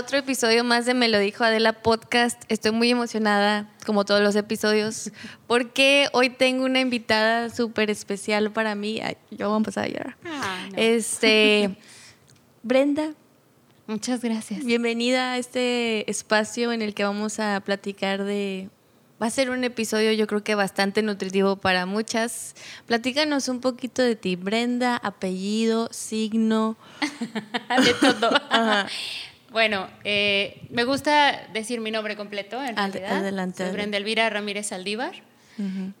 otro episodio más de Me lo dijo Adela Podcast. Estoy muy emocionada, como todos los episodios, porque hoy tengo una invitada súper especial para mí. Ay, yo voy a empezar a llorar. Ah, no. Este, Brenda, Muchas gracias. bienvenida a este espacio en el que vamos a platicar de... Va a ser un episodio yo creo que bastante nutritivo para muchas. Platícanos un poquito de ti, Brenda, apellido, signo. de todo. Ajá. Bueno, eh, me gusta decir mi nombre completo, en Ad- realidad. adelante. Soy Brenda Elvira Ramírez Saldívar.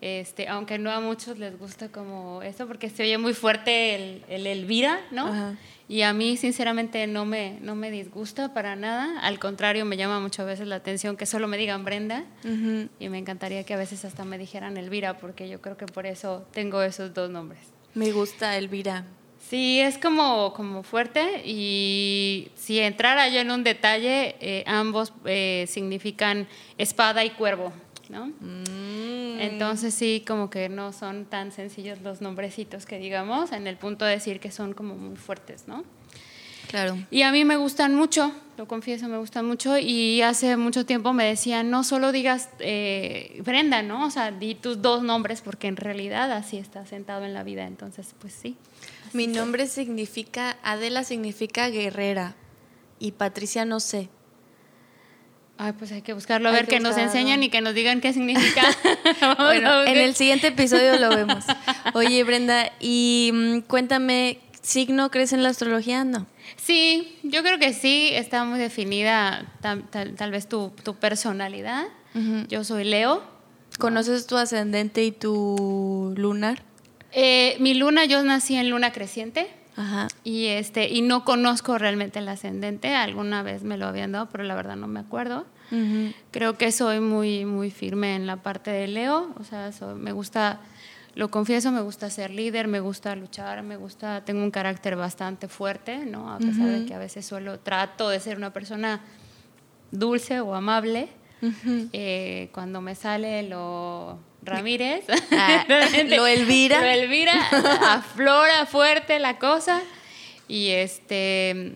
Este, aunque no a muchos les gusta como eso, porque se oye muy fuerte el, el Elvira, ¿no? Y a mí, sinceramente, no me, no me disgusta para nada. Al contrario, me llama muchas veces la atención que solo me digan Brenda. Y me encantaría que a veces hasta me dijeran Elvira, porque yo creo que por eso tengo esos dos nombres. Me gusta Elvira. Sí, es como, como fuerte y si entrara yo en un detalle, eh, ambos eh, significan espada y cuervo, ¿no? Mm. Entonces sí, como que no son tan sencillos los nombrecitos que digamos, en el punto de decir que son como muy fuertes, ¿no? Claro. Y a mí me gustan mucho, lo confieso, me gustan mucho. Y hace mucho tiempo me decían, no solo digas eh, Brenda, ¿no? O sea, di tus dos nombres porque en realidad así está sentado en la vida. Entonces, pues sí. Mi fue. nombre significa, Adela significa guerrera y Patricia no sé. Ay, pues hay que buscarlo, a Hay ver que que nos enseñen y que nos digan qué significa. Bueno, en el siguiente episodio lo vemos. Oye, Brenda, y mm, cuéntame, ¿signo crees en la astrología? No. Sí, yo creo que sí, está muy definida tal, tal- tal vez tu, tu personalidad. Yo soy Leo. ¿Conoces tu ascendente y tu lunar? Eh, mi luna, yo nací en luna creciente. Ajá. Y, este, y no conozco realmente el ascendente, alguna vez me lo habían dado, pero la verdad no me acuerdo. Creo que soy muy, muy firme en la parte de Leo, o sea, soy- me gusta, lo confieso, me gusta ser líder, me gusta luchar, me gusta, tengo un carácter bastante fuerte, ¿no? A pesar de que a veces suelo, trato de ser una persona dulce o amable, eh, cuando me sale lo Ramírez, Ah, lo Elvira. lo Elvira, aflora fuerte la cosa y este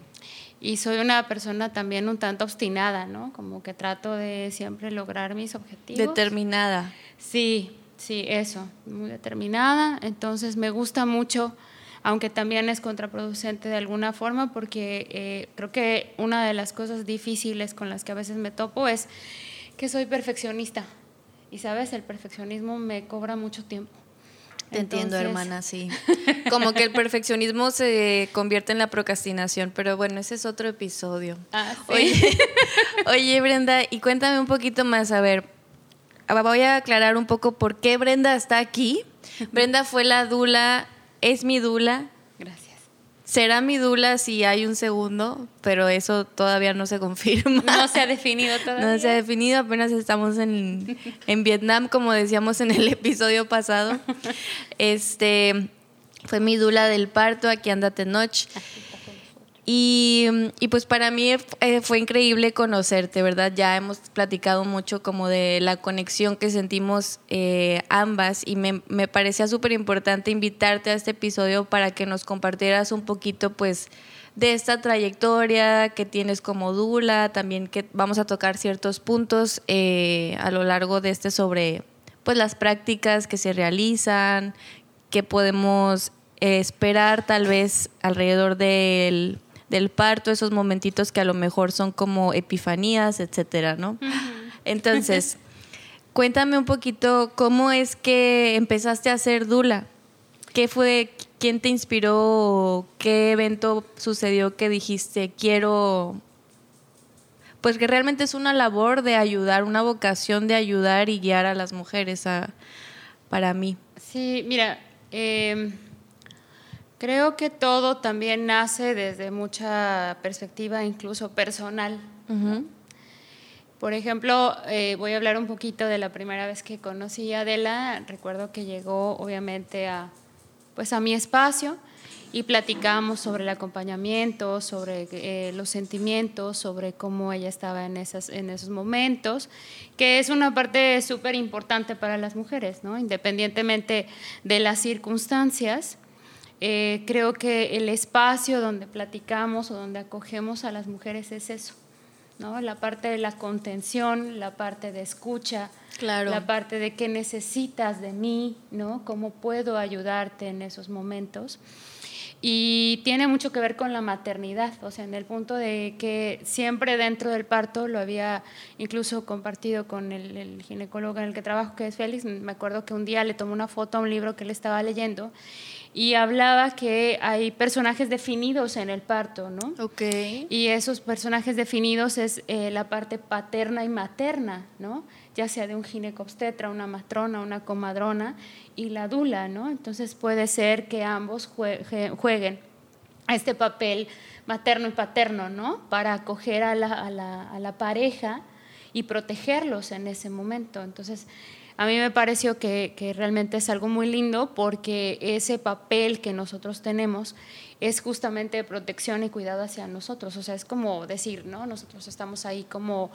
y soy una persona también un tanto obstinada, ¿no? Como que trato de siempre lograr mis objetivos. Determinada. Sí, sí, eso, muy determinada. Entonces me gusta mucho, aunque también es contraproducente de alguna forma, porque eh, creo que una de las cosas difíciles con las que a veces me topo es que soy perfeccionista. Y sabes, el perfeccionismo me cobra mucho tiempo. Te entiendo, hermana, sí. Como que el perfeccionismo se convierte en la procrastinación, pero bueno, ese es otro episodio. Ah, sí. Oye, oye, Brenda, y cuéntame un poquito más, a ver, voy a aclarar un poco por qué Brenda está aquí. Brenda fue la dula, es mi dula, Gracias. será mi dula si hay un segundo, pero eso todavía no se confirma. No se ha definido todavía. No se ha definido, apenas estamos en, en Vietnam, como decíamos en el episodio pasado. Este fue mi dula del parto, aquí andate noche. Y, pues para mí eh, fue increíble conocerte, ¿verdad? Ya hemos platicado mucho como de la conexión que sentimos eh, ambas y me, me parecía súper importante invitarte a este episodio para que nos compartieras un poquito pues de esta trayectoria que tienes como Dula, también que vamos a tocar ciertos puntos eh, a lo largo de este sobre pues las prácticas que se realizan, que podemos esperar tal vez alrededor del, del parto, esos momentitos que a lo mejor son como epifanías, etcétera, ¿no? Entonces, cuéntame un poquito cómo es que empezaste a ser Dula. ¿Qué fue, quién te inspiró, qué evento sucedió que dijiste, quiero, pues que realmente es una labor de ayudar, una vocación de ayudar y guiar a las mujeres a, para mí? Sí, mira, eh, creo que todo también nace desde mucha perspectiva, incluso personal. Ujú. Por ejemplo, eh, voy a hablar un poquito de la primera vez que conocí a Adela. Recuerdo que llegó, obviamente, a, pues, a mi espacio y platicamos sobre el acompañamiento, sobre eh, los sentimientos, sobre cómo ella estaba en, esas, en esos momentos, que es una parte súper importante para las mujeres, ¿no? independientemente de las circunstancias. Eh, creo que el espacio donde platicamos o donde acogemos a las mujeres es eso, ¿no? La parte de la contención, la parte de escucha, Claro. la parte de qué necesitas de mí, ¿no? Cómo puedo ayudarte en esos momentos. Y tiene mucho que ver con la maternidad, o sea, en el punto de que siempre dentro del parto, lo había incluso compartido con el, el ginecólogo en el que trabajo, que es Félix, me acuerdo que un día le tomé una foto a un libro que él estaba leyendo y hablaba que hay personajes definidos en el parto, ¿no? Ok. Y esos personajes definidos es eh, la parte paterna y materna, ¿no? Ya sea de un ginecobstetra, una matrona, una comadrona y la dula, ¿no? Entonces puede ser que ambos jue- jueguen este papel materno y paterno, ¿no? Para acoger a la, a la- a la pareja y protegerlos en ese momento. Entonces, a mí me pareció que, que realmente es algo muy lindo porque ese papel que nosotros tenemos es justamente de protección y cuidado hacia nosotros. O sea, es como decir, ¿no? Nosotros estamos ahí como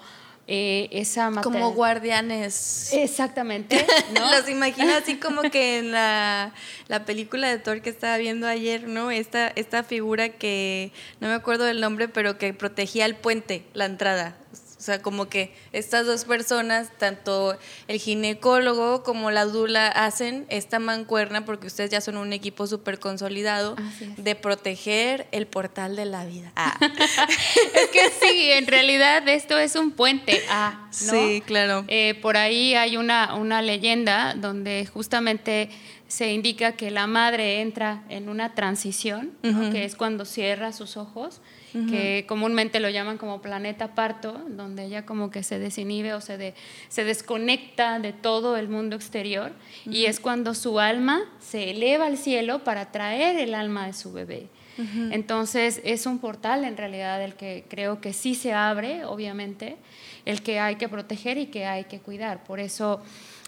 eh, esa Como guardianes. Exactamente, ¿no? Los imagino así como que en la, la película de Thor que estaba viendo ayer, ¿no? Esta, esta figura que no me acuerdo del nombre, pero que protegía el puente, la entrada. O sea, como que estas dos personas, tanto el ginecólogo como la dula, hacen esta mancuerna, porque ustedes ya son un equipo súper consolidado, de proteger el portal de la vida. Ah. es que sí, en realidad esto es un puente A, ¿no? Sí, claro. Eh, por ahí hay una, una leyenda donde justamente se indica que la madre entra en una transición, que es cuando cierra sus ojos, que comúnmente lo llaman como planeta parto, donde ella como que se desinhibe o se, de- se desconecta de todo el mundo exterior, y es cuando su alma se eleva al cielo para traer el alma de su bebé. Entonces es un portal en realidad el que creo que sí se abre, obviamente, el que hay que proteger y que hay que cuidar. Por eso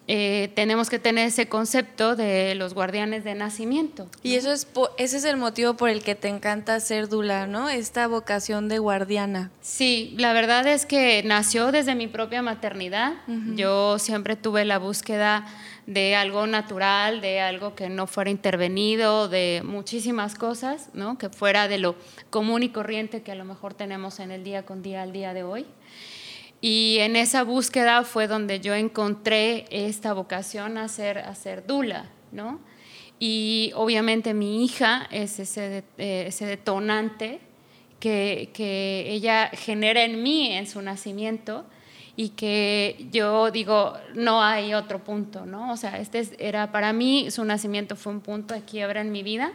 eh, tenemos que tener ese concepto de los guardianes de nacimiento. Y eso es ese es el motivo por el que te encanta ser dula, ¿no? Esta vocación de guardiana. Sí, la verdad es que nació desde mi propia maternidad. Yo siempre tuve la búsqueda de algo natural, de algo que no fuera intervenido, de muchísimas cosas, ¿no? Que fuera de lo común y corriente que a lo mejor tenemos en el día con día al día de hoy. Y en esa búsqueda fue donde yo encontré esta vocación a ser, a ser dula, ¿no? Y obviamente mi hija es ese, eh, ese detonante que, que ella genera en mí en su nacimiento y que yo digo, no hay otro punto, ¿no? O sea, este es- era para mí, su nacimiento fue un punto de quiebra en mi vida.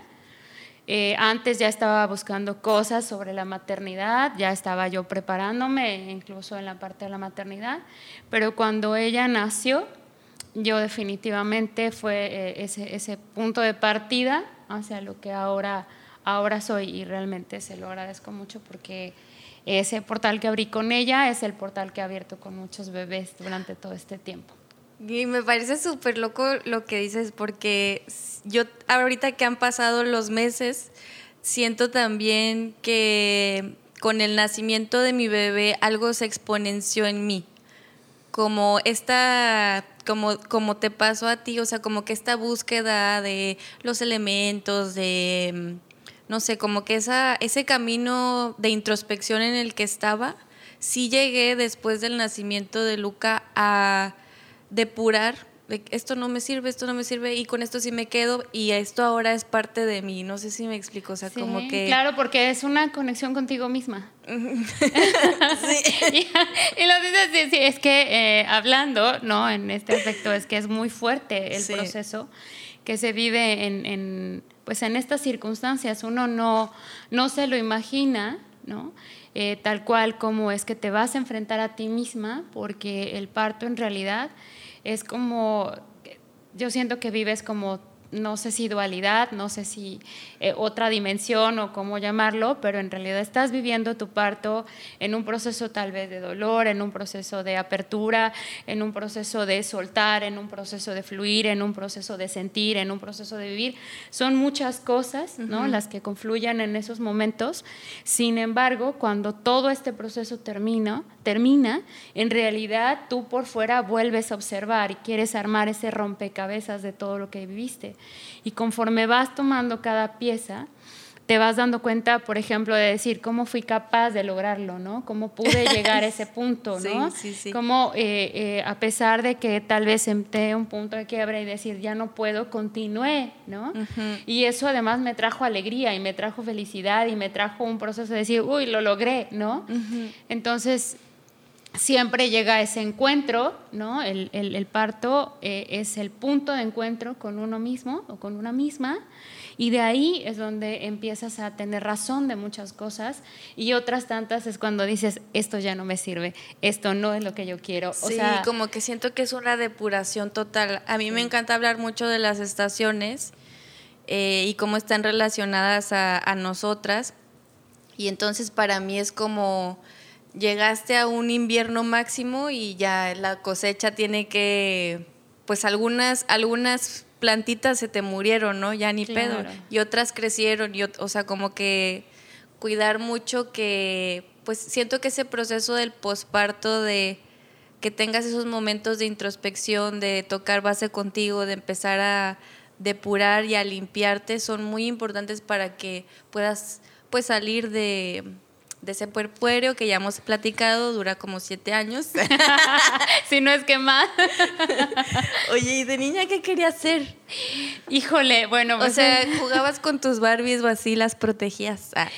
Eh, antes ya estaba buscando cosas sobre la maternidad, ya estaba yo preparándome incluso en la parte de la maternidad, pero cuando ella nació, yo definitivamente fue eh, ese, ese punto de partida hacia lo que ahora, ahora soy y realmente se lo agradezco mucho porque ese portal que abrí con ella es el portal que he abierto con muchos bebés durante todo este tiempo. Y me parece súper loco lo que dices, porque yo ahorita que han pasado los meses, siento también que con el nacimiento de mi bebé algo se exponenció en mí. Como esta, como, como te pasó a ti, o sea, como que esta búsqueda de los elementos, de, mm, no sé, como que esa, ese camino de introspección en el que estaba, sí llegué después del nacimiento de Luca a depurar de esto no me sirve, esto no me sirve y con esto sí me quedo y esto ahora es parte de mí. No sé si me explico, o sea, Sí, como que... Claro, porque es una conexión contigo misma. y, y lo dices, sí, sí, es que eh, hablando, ¿no? En este aspecto es que es muy fuerte el Sí. proceso que se vive en, en, pues en estas circunstancias. Uno no, no se lo imagina, ¿no? Eh, tal cual como es que te vas a enfrentar a ti misma, porque el parto en realidad es como, yo siento que vives como no sé si dualidad, no sé si eh, otra dimensión o cómo llamarlo, pero en realidad estás viviendo tu parto en un proceso tal vez de dolor, en un proceso de apertura, en un proceso de soltar, en un proceso de fluir, en un proceso de sentir, en un proceso de vivir. Son muchas cosas, ¿no? Las que confluyen en esos momentos. Sin embargo, cuando todo este proceso termina, termina, en realidad tú por fuera vuelves a observar y quieres armar ese rompecabezas de todo lo que viviste. Y conforme vas tomando cada pieza, te vas dando cuenta, por ejemplo, de decir cómo fui capaz de lograrlo, ¿no? Cómo pude llegar a ese punto, ¿no? Sí, sí, sí. Cómo, eh, eh, a pesar de que tal vez senté un punto de quiebra y decir, ya no puedo, continué, ¿no? Y eso además me trajo alegría y me trajo felicidad y me trajo un proceso de decir, uy, lo logré, ¿no? Entonces, siempre llega ese encuentro, ¿no? El, el, el parto eh, es el punto de encuentro con uno mismo o con una misma y de ahí es donde empiezas a tener razón de muchas cosas y otras tantas es cuando dices, esto ya no me sirve, esto no es lo que yo quiero. O sí, como que siento que es una depuración total. A mí me encanta hablar mucho de las estaciones eh, y cómo están relacionadas a, a nosotras. Y entonces para mí es como llegaste a un invierno máximo y ya la cosecha tiene que, pues algunas, algunas plantitas se te murieron, ¿no? Ya ni pedo. Y otras crecieron, y, o sea, como que cuidar mucho que, pues siento que ese proceso del posparto de que tengas esos momentos de introspección, de tocar base contigo, de empezar a depurar y a limpiarte, son muy importantes para que puedas pues salir de, de ese puerpuero que ya hemos platicado, dura como siete años. si no es que más. Oye, ¿y de niña qué querías hacer? Híjole, bueno. o pues sea, jugabas con tus Barbies o así, las protegías. Ah,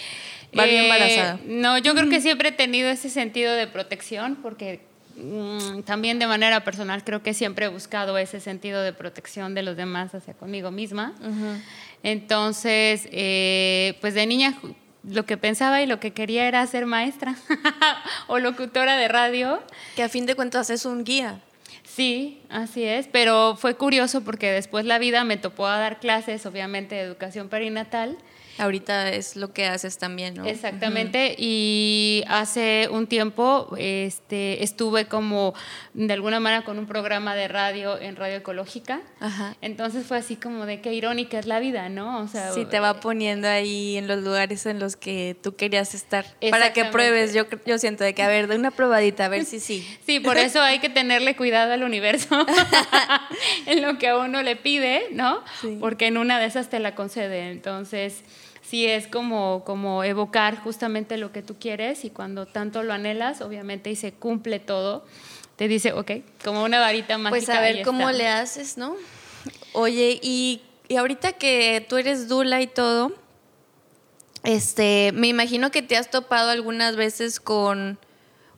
Barbie eh, embarazada. No, yo creo que siempre he tenido ese sentido de protección porque mm, también de manera personal creo que siempre he buscado ese sentido de protección de los demás hacia conmigo misma. Entonces, eh, pues de niña lo que pensaba y lo que quería era ser maestra o locutora de radio. Que a fin de cuentas es un guía. Sí, así es, pero fue curioso porque después la vida me topó a dar clases, obviamente, de educación perinatal Ahorita es lo que haces también, ¿no? Exactamente. Y hace un tiempo este, estuve como de alguna manera con un programa de radio en Radio Ecológica. Ajá. Entonces fue así como de qué irónica es la vida, ¿no? O sea, sí, te va poniendo ahí en los lugares en los que tú querías estar. Para que pruebes. Yo, yo siento de que, a ver, de una probadita, a ver si sí. Sí, por eso hay que tenerle cuidado al universo en lo que a uno le pide, ¿no? Porque en una de esas te la concede. Entonces sí es como, como evocar justamente lo que tú quieres y cuando tanto lo anhelas, obviamente, y se cumple todo, te dice, ok, como una varita mágica. Pues a ver cómo le haces, ¿no? Oye, y, y, ahorita que tú eres Dula y todo, este, me imagino que te has topado algunas veces con,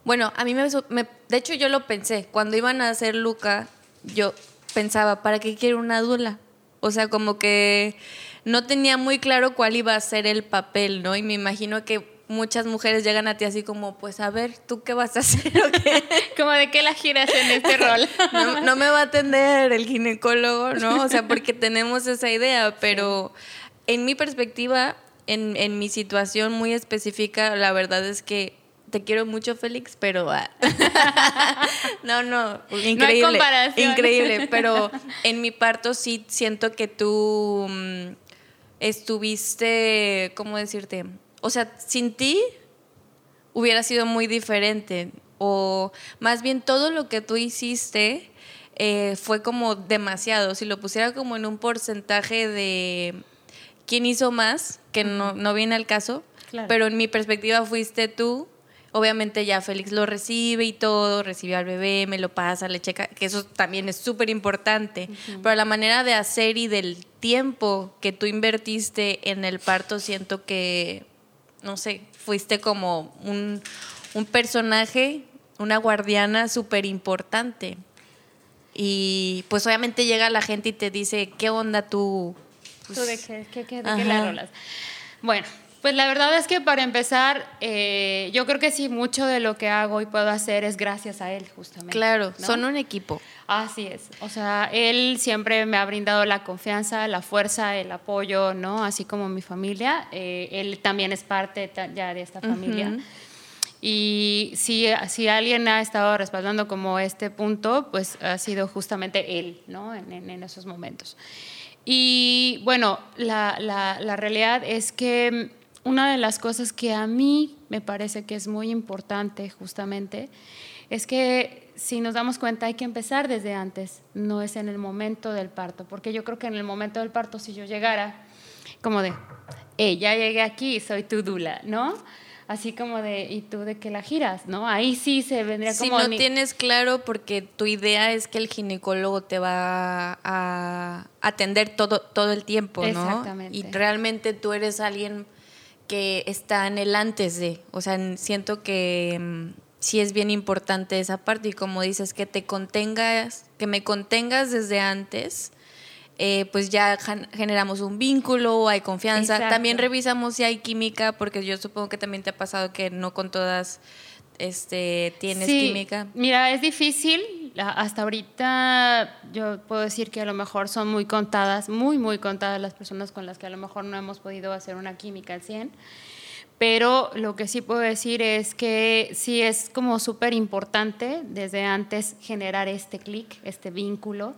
bueno, a mí me, me de hecho yo lo pensé, cuando iban a hacer Luca, yo pensaba, ¿para qué quiero una Dula? O sea, como que no tenía muy claro cuál iba a ser el papel, ¿no? Y me imagino que muchas mujeres llegan a ti así como, pues a ver, ¿tú qué vas a hacer o qué? como de qué la giras en este rol. no, me va a atender el ginecólogo, ¿no? O sea, porque tenemos esa idea, pero en mi perspectiva, en, en mi situación muy específica, la verdad es que te quiero mucho, Félix, pero ah, no, no, increíble, increíble, pero en mi parto sí siento que tú mm, estuviste, ¿cómo decirte? O sea, sin ti hubiera sido muy diferente. O más bien todo lo que tú hiciste eh, fue como demasiado. Si lo pusiera como en un porcentaje de quién hizo más, que no, no viene al caso, pero en mi perspectiva fuiste tú Obviamente ya Félix lo recibe y todo, recibe al bebé, me lo pasa, le checa, que eso también es súper importante. Pero la manera de hacer y del tiempo que tú invertiste en el parto, siento que, no sé, fuiste como un, personaje, una guardiana súper importante. Y pues obviamente llega la gente y te dice, ¿qué onda tú? ¿Tú de qué, qué, qué, de qué la rolas? Bueno, pues la verdad es que para empezar, eh, yo creo que sí, mucho de lo que hago y puedo hacer es gracias a él, justamente. Claro, son un equipo. Así es. O sea, él siempre me ha brindado la confianza, la fuerza, el apoyo, ¿no? Así como mi familia. Eh, él también es parte ya de esta familia. Y si, si alguien ha estado respaldando como este punto, pues ha sido justamente él, ¿no? En, en, esos momentos. Y bueno, la, la, la realidad es que una de las cosas que a mí me parece que es muy importante justamente es que si nos damos cuenta hay que empezar desde antes, no es en el momento del parto, porque yo creo que en el momento del parto si yo llegara como de, hey, ya llegué aquí, soy tu dula, ¿no? Así como de, ¿y tú de qué la giras? ¿No? Ahí sí se vendría como... Si no tienes claro, porque tu idea es que el ginecólogo te va a atender todo, todo el tiempo, ¿no? Exactamente. Y realmente tú eres alguien que está en el antes de, o sea, siento que mm, sí es bien importante esa parte y como dices, que te contengas, que me contengas desde antes eh, pues ya generamos un vínculo, hay confianza. También revisamos si hay química, porque yo supongo que también te ha pasado que no con todas este, tienes química. Mira, es difícil. Hasta ahorita yo puedo decir que a lo mejor son muy contadas, muy, muy contadas las personas con las que a lo mejor no hemos podido hacer una química al 100 pero lo que sí puedo decir es que sí es como súper importante desde antes generar este clic, este vínculo,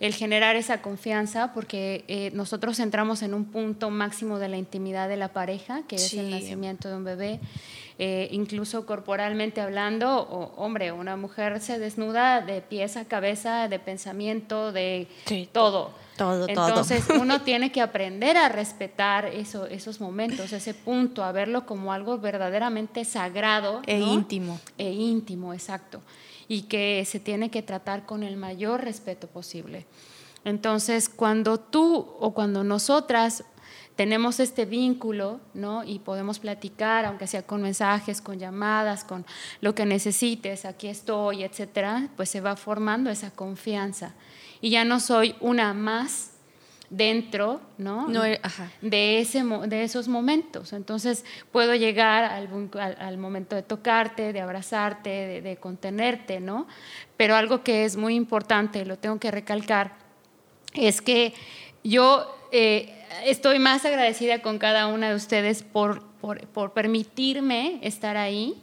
el generar esa confianza, porque eh, nosotros entramos en un punto máximo de la intimidad de la pareja, que es el nacimiento de un bebé. Eh, incluso corporalmente hablando, hombre, una mujer se desnuda de pies a cabeza, de pensamiento, de todo. Todo, Entonces uno tiene que aprender a respetar eso, esos momentos, ese punto, a verlo como algo verdaderamente sagrado. E íntimo. E íntimo, exacto. Y que se tiene que tratar con el mayor respeto posible. Entonces, cuando tú o cuando nosotras tenemos este vínculo, ¿no? Y podemos platicar, aunque sea con mensajes, con llamadas, con lo que necesites, aquí estoy, etcétera, pues se va formando esa confianza y ya no soy una más dentro ¿no? Eh, De, ese, de esos momentos. Entonces puedo llegar al, momento de tocarte, de abrazarte, de, contenerte, ¿no? Pero algo que es muy importante, lo tengo que recalcar, es que yo eh, estoy más agradecida con cada una de ustedes por, por permitirme estar ahí,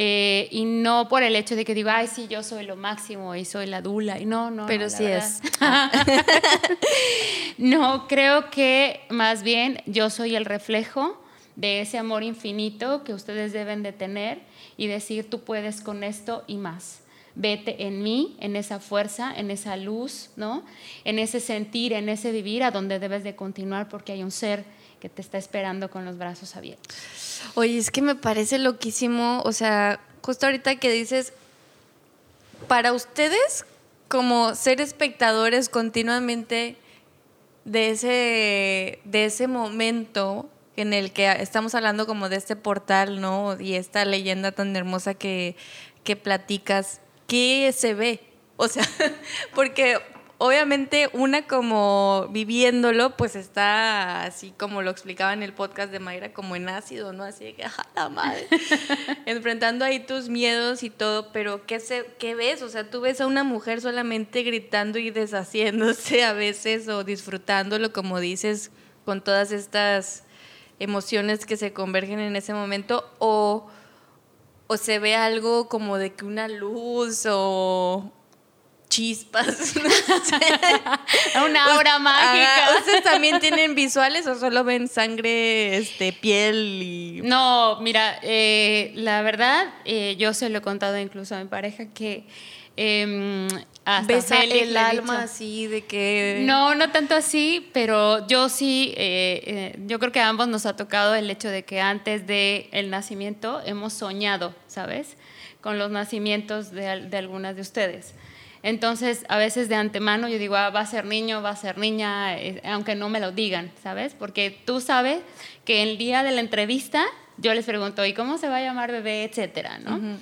eh, y no por el hecho de que digo, ay, sí, yo soy lo máximo y soy la dula. Y no, no. Pero sí es. no, creo que más bien yo soy el reflejo de ese amor infinito que ustedes deben de tener y decir, tú puedes con esto y más. Vete en mí, en esa fuerza, en esa luz, ¿no? En ese sentir, en ese vivir a donde debes de continuar porque hay un ser que te está esperando con los brazos abiertos. Oye, es que me parece loquísimo, o sea, justo ahorita que dices, para ustedes como ser espectadores continuamente de ese, de ese momento en el que estamos hablando como de este portal, ¿no? Y esta leyenda tan hermosa que, que platicas, ¿qué se ve? O sea, porque obviamente una como viviéndolo, pues está así como lo explicaba en el podcast de Mayra, como en ácido, ¿no? Así de que, ¡ja, la madre! Enfrentando ahí tus miedos y todo, pero ¿qué, se, ¿qué ves? O sea, tú ves a una mujer solamente gritando y deshaciéndose a veces o disfrutándolo, como dices, con todas estas emociones que se convergen en ese momento, o o se ve algo como de que una luz o, chispas. Una obra mágica. ¿Ustedes también tienen visuales o solo ven sangre, este, piel y...? No, mira, eh, la verdad, eh, yo se lo he contado incluso a mi pareja que... Eh, hasta el alma así de que... No, no tanto así, pero yo sí, eh, yo creo que a ambos nos ha tocado el hecho de que antes del el nacimiento hemos soñado, ¿sabes? Con los nacimientos de, de algunas de ustedes. Entonces, a veces de antemano yo digo, ah, va a ser niño, va a ser niña, eh, aunque no me lo digan, ¿sabes? Porque tú sabes que el día de la entrevista yo les pregunto, ¿y cómo se va a llamar bebé, etcétera, ¿no?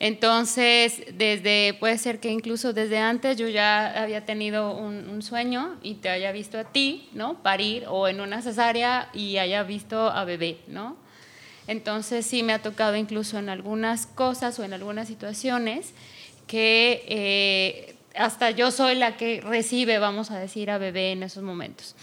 Entonces, desde, puede ser que incluso desde antes yo ya había tenido un, sueño y te haya visto a ti, ¿no? Parir o en una cesárea y haya visto a bebé, ¿no? Entonces sí me ha tocado incluso en algunas cosas o en algunas situaciones que eh, hasta yo soy la que recibe, vamos a decir, a bebé en esos momentos.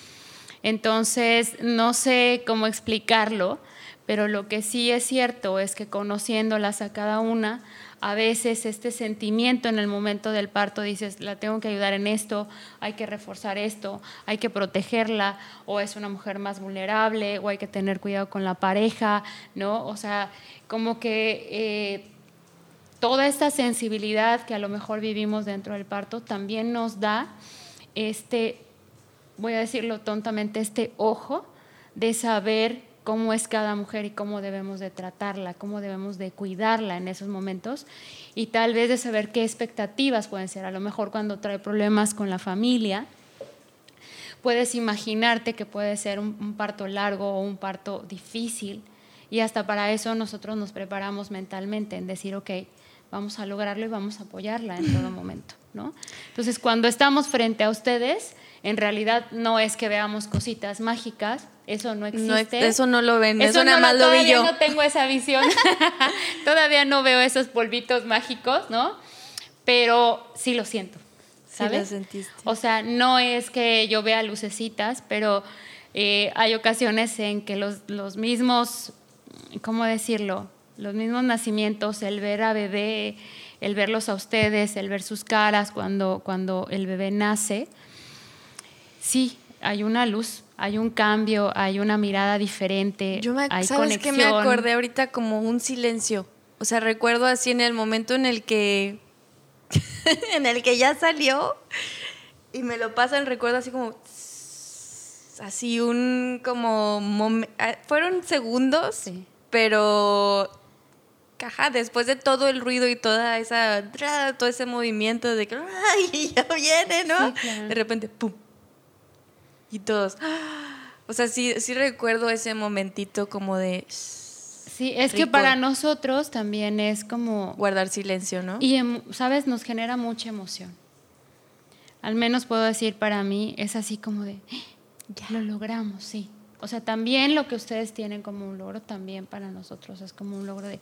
Entonces, no sé cómo explicarlo, pero lo que sí es cierto es que conociéndolas a cada una, a veces este sentimiento en el momento del parto dices, la tengo que ayudar en esto, hay que reforzar esto, hay que protegerla, o es una mujer más vulnerable, o hay que tener cuidado con la pareja, ¿no? O sea, como que... Eh, toda esta sensibilidad que a lo mejor vivimos dentro del parto también nos da este, voy a decirlo tontamente, este ojo de saber cómo es cada mujer y cómo debemos de tratarla, cómo debemos de cuidarla en esos momentos y tal vez de saber qué expectativas pueden ser. A lo mejor cuando trae problemas con la familia, puedes imaginarte que puede ser un, parto largo o un parto difícil y hasta para eso nosotros nos preparamos mentalmente en decir, ok, vamos a lograrlo y vamos a apoyarla en todo momento, ¿no? Entonces, cuando estamos frente a ustedes, en realidad no es que veamos cositas mágicas, eso no existe. eso no lo ven, eso, nada más lo vi yo. no tengo esa visión, todavía no veo esos polvitos mágicos, ¿no? Pero sí lo siento, ¿sabes? Sí lo sentiste. O sea, no es que yo vea lucecitas, pero eh, hay ocasiones en que los, los mismos, ¿cómo decirlo? los mismos nacimientos, el ver a bebé, el verlos a ustedes, el ver sus caras cuando, cuando el bebé nace, sí, hay una luz, hay un cambio, hay una mirada diferente, Yo me, hay ¿Sabes conexión. que me acordé ahorita como un silencio? O sea, recuerdo así en el momento en el que en el que ya salió y me lo pasan, recuerdo así como así un como ah, fueron segundos, sí. pero caja, después de todo el ruido y toda esa, todo ese movimiento de que, ay, ya viene, ¿no? Sí, claro. De repente, ¡pum! Y todos, o sea, sí, sí recuerdo ese momentito como de... Sí, es rico. que para nosotros también es como... Guardar silencio, ¿no? Y, ¿sabes? Nos genera mucha emoción. Al menos puedo decir para mí, es así como de, ya lo logramos, sí. O sea, también lo que ustedes tienen como un logro, también para nosotros es como un logro de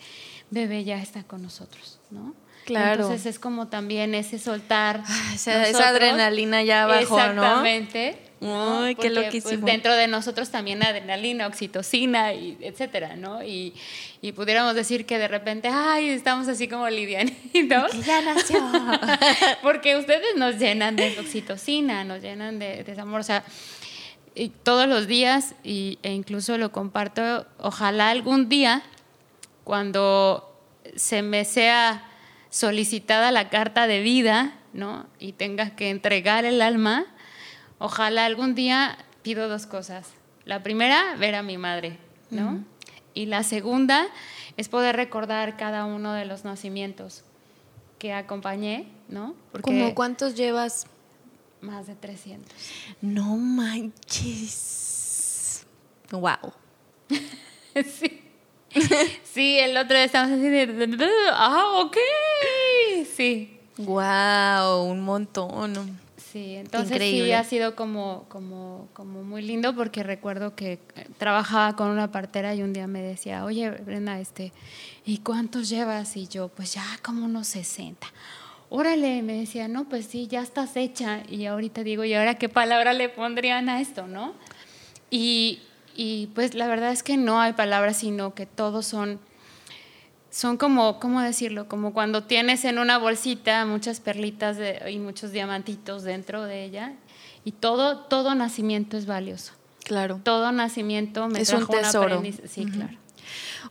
bebé ya está con nosotros, ¿no? Claro. Entonces es como también ese soltar. Ah, esa, esa, adrenalina ya bajó, exactamente, ¿no? Uy, qué loquísimo. Pues, dentro de nosotros también adrenalina, oxitocina, y etcétera, ¿no? Y, y, pudiéramos decir que de repente, ay, estamos así como livianitos. Ya nació. Porque ustedes nos llenan de oxitocina, nos llenan de, de amor. O sea, y todos los días y, e incluso lo comparto, ojalá algún día cuando se me sea solicitada la carta de vida, ¿no? Y tenga que entregar el alma, ojalá algún día pido dos cosas. La primera, ver a mi madre, ¿no? Uh -huh. Y la segunda es poder recordar cada uno de los nacimientos que acompañé, ¿no? Porque ¿Cómo cuántos llevas? Más de 300. No manches. Wow. sí. sí, el otro día estábamos así de. Ah, ok. Sí. Wow, un montón. Sí, entonces Increíble. sí ha sido como, como, como muy lindo porque recuerdo que trabajaba con una partera y un día me decía, oye, Brenda, este, ¿y cuántos llevas? Y yo, pues ya como unos 60 órale, me decía, no, pues sí, ya estás hecha. Y ahorita digo, ¿y ahora qué palabra le pondrían a esto, no? Y, y pues la verdad es que no hay palabras, sino que todos son, son como, ¿cómo decirlo? Como cuando tienes en una bolsita muchas perlitas de, y muchos diamantitos dentro de ella. Y todo, todo nacimiento es valioso. Claro. Todo nacimiento me es trajo un tesoro. Una sí, uh -huh. claro.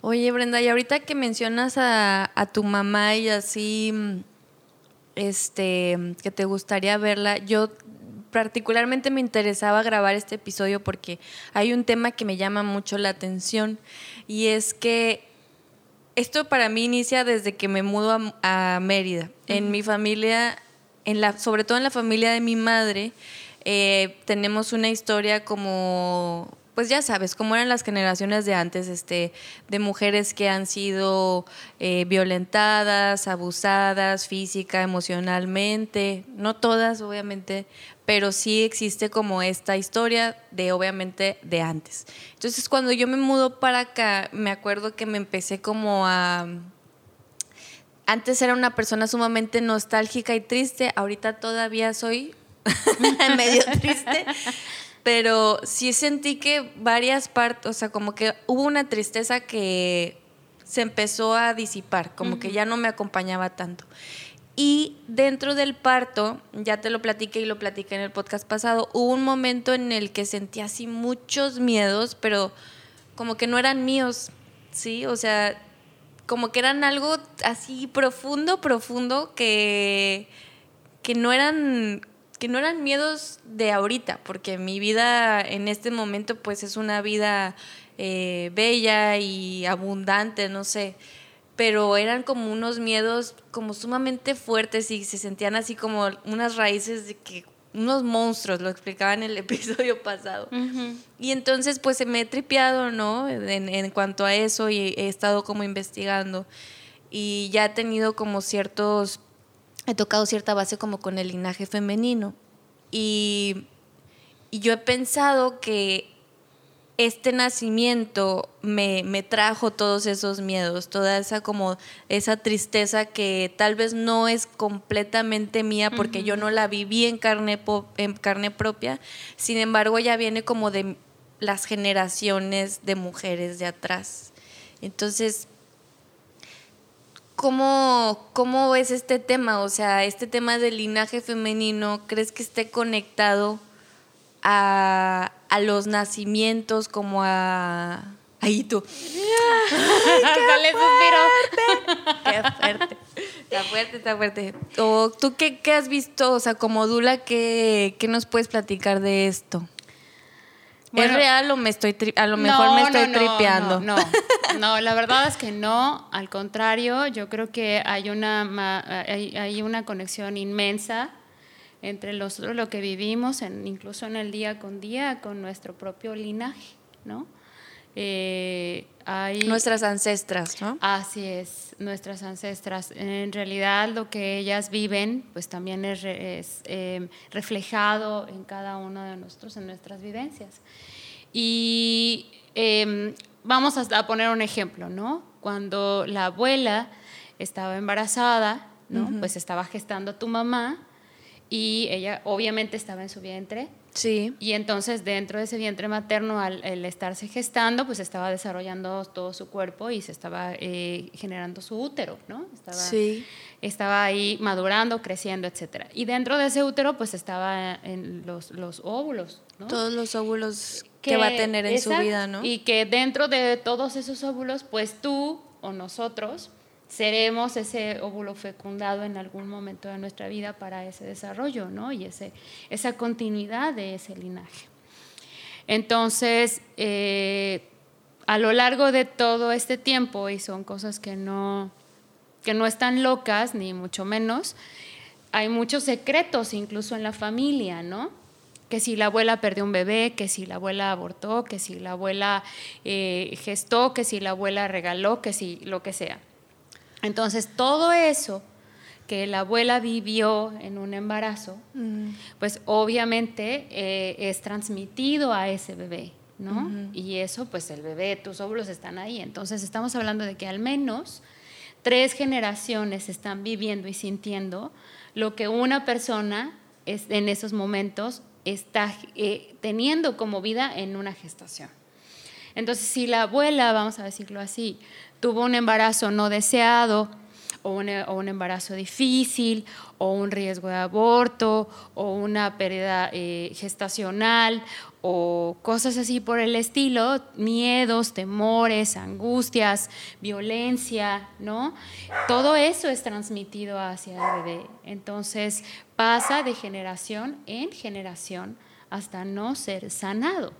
Oye, Brenda, y ahorita que mencionas a, a tu mamá y así este, que te gustaría verla. Yo particularmente me interesaba grabar este episodio porque hay un tema que me llama mucho la atención y es que esto para mí inicia desde que me mudo a, a Mérida. Uh -huh. En mi familia, en la, sobre todo en la familia de mi madre, eh, tenemos una historia como pues ya sabes, cómo eran las generaciones de antes, este, de mujeres que han sido eh, violentadas, abusadas física, emocionalmente, no todas obviamente, pero sí existe como esta historia de obviamente de antes. Entonces cuando yo me mudo para acá, me acuerdo que me empecé como a... Antes era una persona sumamente nostálgica y triste, ahorita todavía soy medio triste, pero sí sentí que varias partes, o sea, como que hubo una tristeza que se empezó a disipar, como uh -huh. que ya no me acompañaba tanto. Y dentro del parto, ya te lo platiqué y lo platiqué en el podcast pasado, hubo un momento en el que sentí así muchos miedos, pero como que no eran míos, ¿sí? O sea, como que eran algo así profundo, profundo, que, que no eran que no eran miedos de ahorita, porque mi vida en este momento pues es una vida eh, bella y abundante, no sé, pero eran como unos miedos como sumamente fuertes y se sentían así como unas raíces de que unos monstruos, lo explicaba en el episodio pasado. Y entonces pues se me he tripeado, ¿no? En, en, cuanto a eso y he estado como investigando y ya he tenido como ciertos he tocado cierta base como con el linaje femenino. Y, yo he pensado que este nacimiento me, me, trajo todos esos miedos, toda esa como esa tristeza que tal vez no es completamente mía porque yo no la viví en carne, en carne propia, sin embargo ya viene como de las generaciones de mujeres de atrás. Entonces, ¿Cómo, ¿Cómo ves este tema? O sea, este tema del linaje femenino, ¿crees que esté conectado a, a los nacimientos como a... Ahí tú. Dale suspiro. Qué fuerte. Está fuerte, está fuerte. O tú qué, qué has visto, o sea, como Dula, ¿qué, ¿qué nos puedes platicar de esto? ¿Es real o me estoy a lo mejor me estoy tripeando? No, no, la verdad es que no. Al contrario, yo creo que hay una, hay, una conexión inmensa entre nosotros, lo que vivimos, en, incluso en el día con día, con nuestro propio linaje, ¿no? Eh, nuestras ancestras, ¿no? Así es, nuestras ancestras. En realidad lo que ellas viven, pues también es, eh, reflejado en cada uno de nosotros, en nuestras vivencias. Y em, vamos a, poner un ejemplo, ¿no? Cuando la abuela estaba embarazada, ¿no? Pues estaba gestando a tu mamá y ella obviamente estaba en su vientre Sí. Y entonces dentro de ese vientre materno, al, estarse gestando, pues estaba desarrollando todo su cuerpo y se estaba eh, generando su útero, ¿no? Estaba, sí. Estaba ahí madurando, creciendo, etc. Y dentro de ese útero, pues estaba en los, los óvulos, ¿no? Todos los óvulos que, va a tener en su vida, ¿no? Y que dentro de todos esos óvulos, pues tú o nosotros seremos ese óvulo fecundado en algún momento de nuestra vida para ese desarrollo, ¿no? Y ese, esa continuidad de ese linaje. Entonces, eh, a lo largo de todo este tiempo, y son cosas que no, que no están locas, ni mucho menos, hay muchos secretos incluso en la familia, ¿no? Que si la abuela perdió un bebé, que si la abuela abortó, que si la abuela eh, gestó, que si la abuela regaló, que si lo que sea. Entonces, todo eso que la abuela vivió en un embarazo, mm. pues obviamente eh, es transmitido a ese bebé, ¿no? Y eso, pues el bebé, tus óvulos están ahí. Entonces, estamos hablando de que al menos tres generaciones están viviendo y sintiendo lo que una persona es, en esos momentos está eh, teniendo como vida en una gestación. Entonces, si la abuela, vamos a decirlo así, tuvo un embarazo no deseado, o un, embarazo difícil, o un riesgo de aborto, o una pérdida eh, gestacional, o cosas así por el estilo, miedos, temores, angustias, violencia, ¿no? Todo eso es transmitido hacia el bebé. Entonces pasa de generación en generación hasta no ser sanado.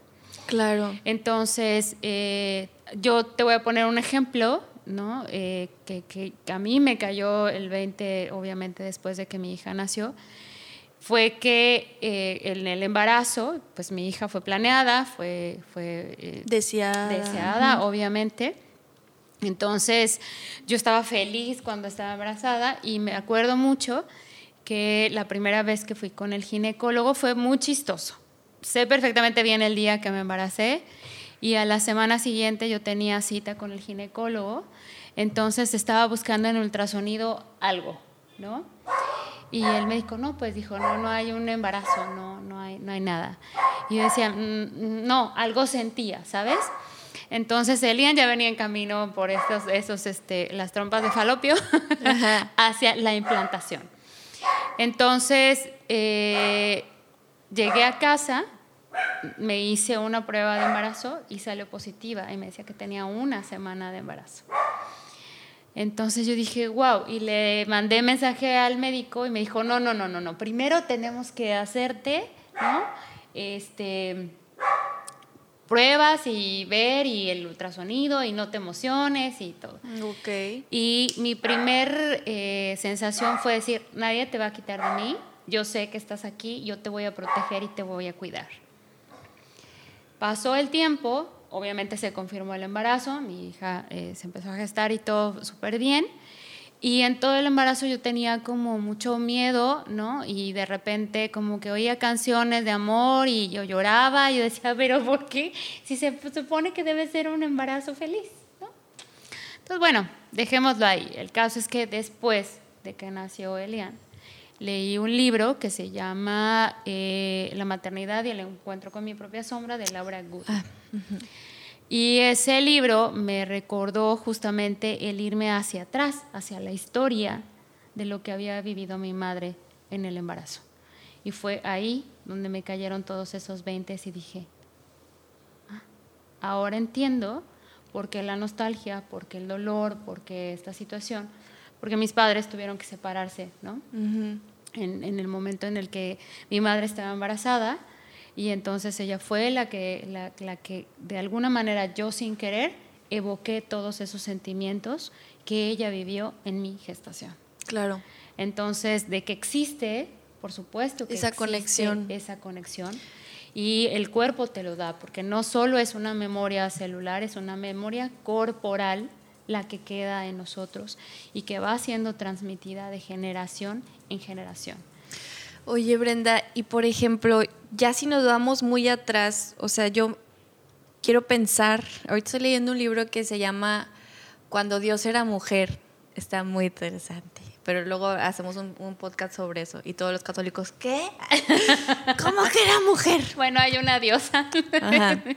Claro. Entonces, eh, yo te voy a poner un ejemplo, ¿no? Eh, que, a mí me cayó el 20, obviamente, después de que mi hija nació. Fue que eh, en el embarazo, pues mi hija fue planeada, fue, fue deseada, deseada obviamente. Entonces, yo estaba feliz cuando estaba embarazada y me acuerdo mucho que la primera vez que fui con el ginecólogo fue muy chistoso sé perfectamente bien el día que me embaracé y a la semana siguiente yo tenía cita con el ginecólogo, entonces estaba buscando en ultrasonido algo, ¿no? Y el médico, no, pues dijo, no, no hay un embarazo, no, no hay, no hay nada. Y yo decía, mm, no, algo sentía, ¿sabes? Entonces Elian ya venía en camino por estos, esos, este, las trompas de falopio hacia la implantación. Entonces, eh, llegué a casa me hice una prueba de embarazo y salió positiva y me decía que tenía una semana de embarazo. Entonces yo dije, wow, y le mandé mensaje al médico y me dijo, no, no, no, no, no, primero tenemos que hacerte, ¿no? Este, pruebas y ver y el ultrasonido y no te emociones y todo. Ok. Y mi primer eh, sensación fue decir, nadie te va a quitar de mí, yo sé que estás aquí, yo te voy a proteger y te voy a cuidar. Pasó el tiempo, obviamente se confirmó el embarazo, mi hija eh, se empezó a gestar y todo súper bien. Y en todo el embarazo yo tenía como mucho miedo, ¿no? Y de repente como que oía canciones de amor y yo lloraba y yo decía, pero ¿por qué? Si se supone que debe ser un embarazo feliz, ¿no? Entonces, bueno, dejémoslo ahí. El caso es que después de que nació Elian, leí un libro que se llama eh, La maternidad y el encuentro con mi propia sombra de Laura Good. Ah, Y ese libro me recordó justamente el irme hacia atrás, hacia la historia de lo que había vivido mi madre en el embarazo. Y fue ahí donde me cayeron todos esos 20 y dije, "Ah, ahora entiendo por qué la nostalgia, por qué el dolor, por qué esta situación, porque mis padres tuvieron que separarse, ¿no? Ujú. en, en el momento en el que mi madre estaba embarazada y entonces ella fue la que, la, la que de alguna manera yo sin querer evoqué todos esos sentimientos que ella vivió en mi gestación. Claro. Entonces, de que existe, por supuesto que Esa existe conexión. Esa conexión. Y el cuerpo te lo da, porque no solo es una memoria celular, es una memoria corporal la que queda en nosotros y que va siendo transmitida de generación en generación. Oye, Brenda, y por ejemplo, ya si nos vamos muy atrás, o sea, yo quiero pensar, ahorita estoy leyendo un libro que se llama Cuando Dios era mujer, está muy interesante, pero luego hacemos un, un podcast sobre eso y todos los católicos, ¿qué? ¿Cómo que era mujer? Bueno, hay una diosa. Ajá.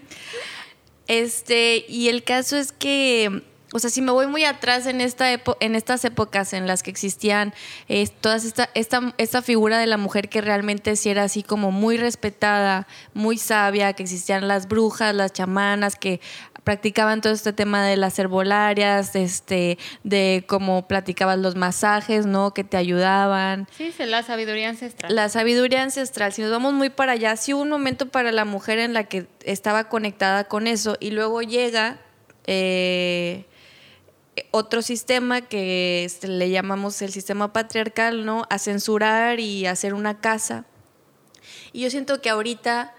Este, y el caso es que, o sea, si me voy muy atrás en, esta epo- en estas épocas en las que existían eh, todas esta, esta, esta figura de la mujer que realmente sí era así como muy respetada, muy sabia, que existían las brujas, las chamanas, que practicaban todo este tema de las herbolarias, este, de cómo platicaban los masajes, ¿no? Que te ayudaban. Sí, la sabiduría ancestral. La sabiduría ancestral, si nos vamos muy para allá, sí hubo un momento para la mujer en la que estaba conectada con eso y luego llega eh, otro sistema que le llamamos el sistema patriarcal, ¿no? A censurar y hacer una casa. Y yo siento que ahorita,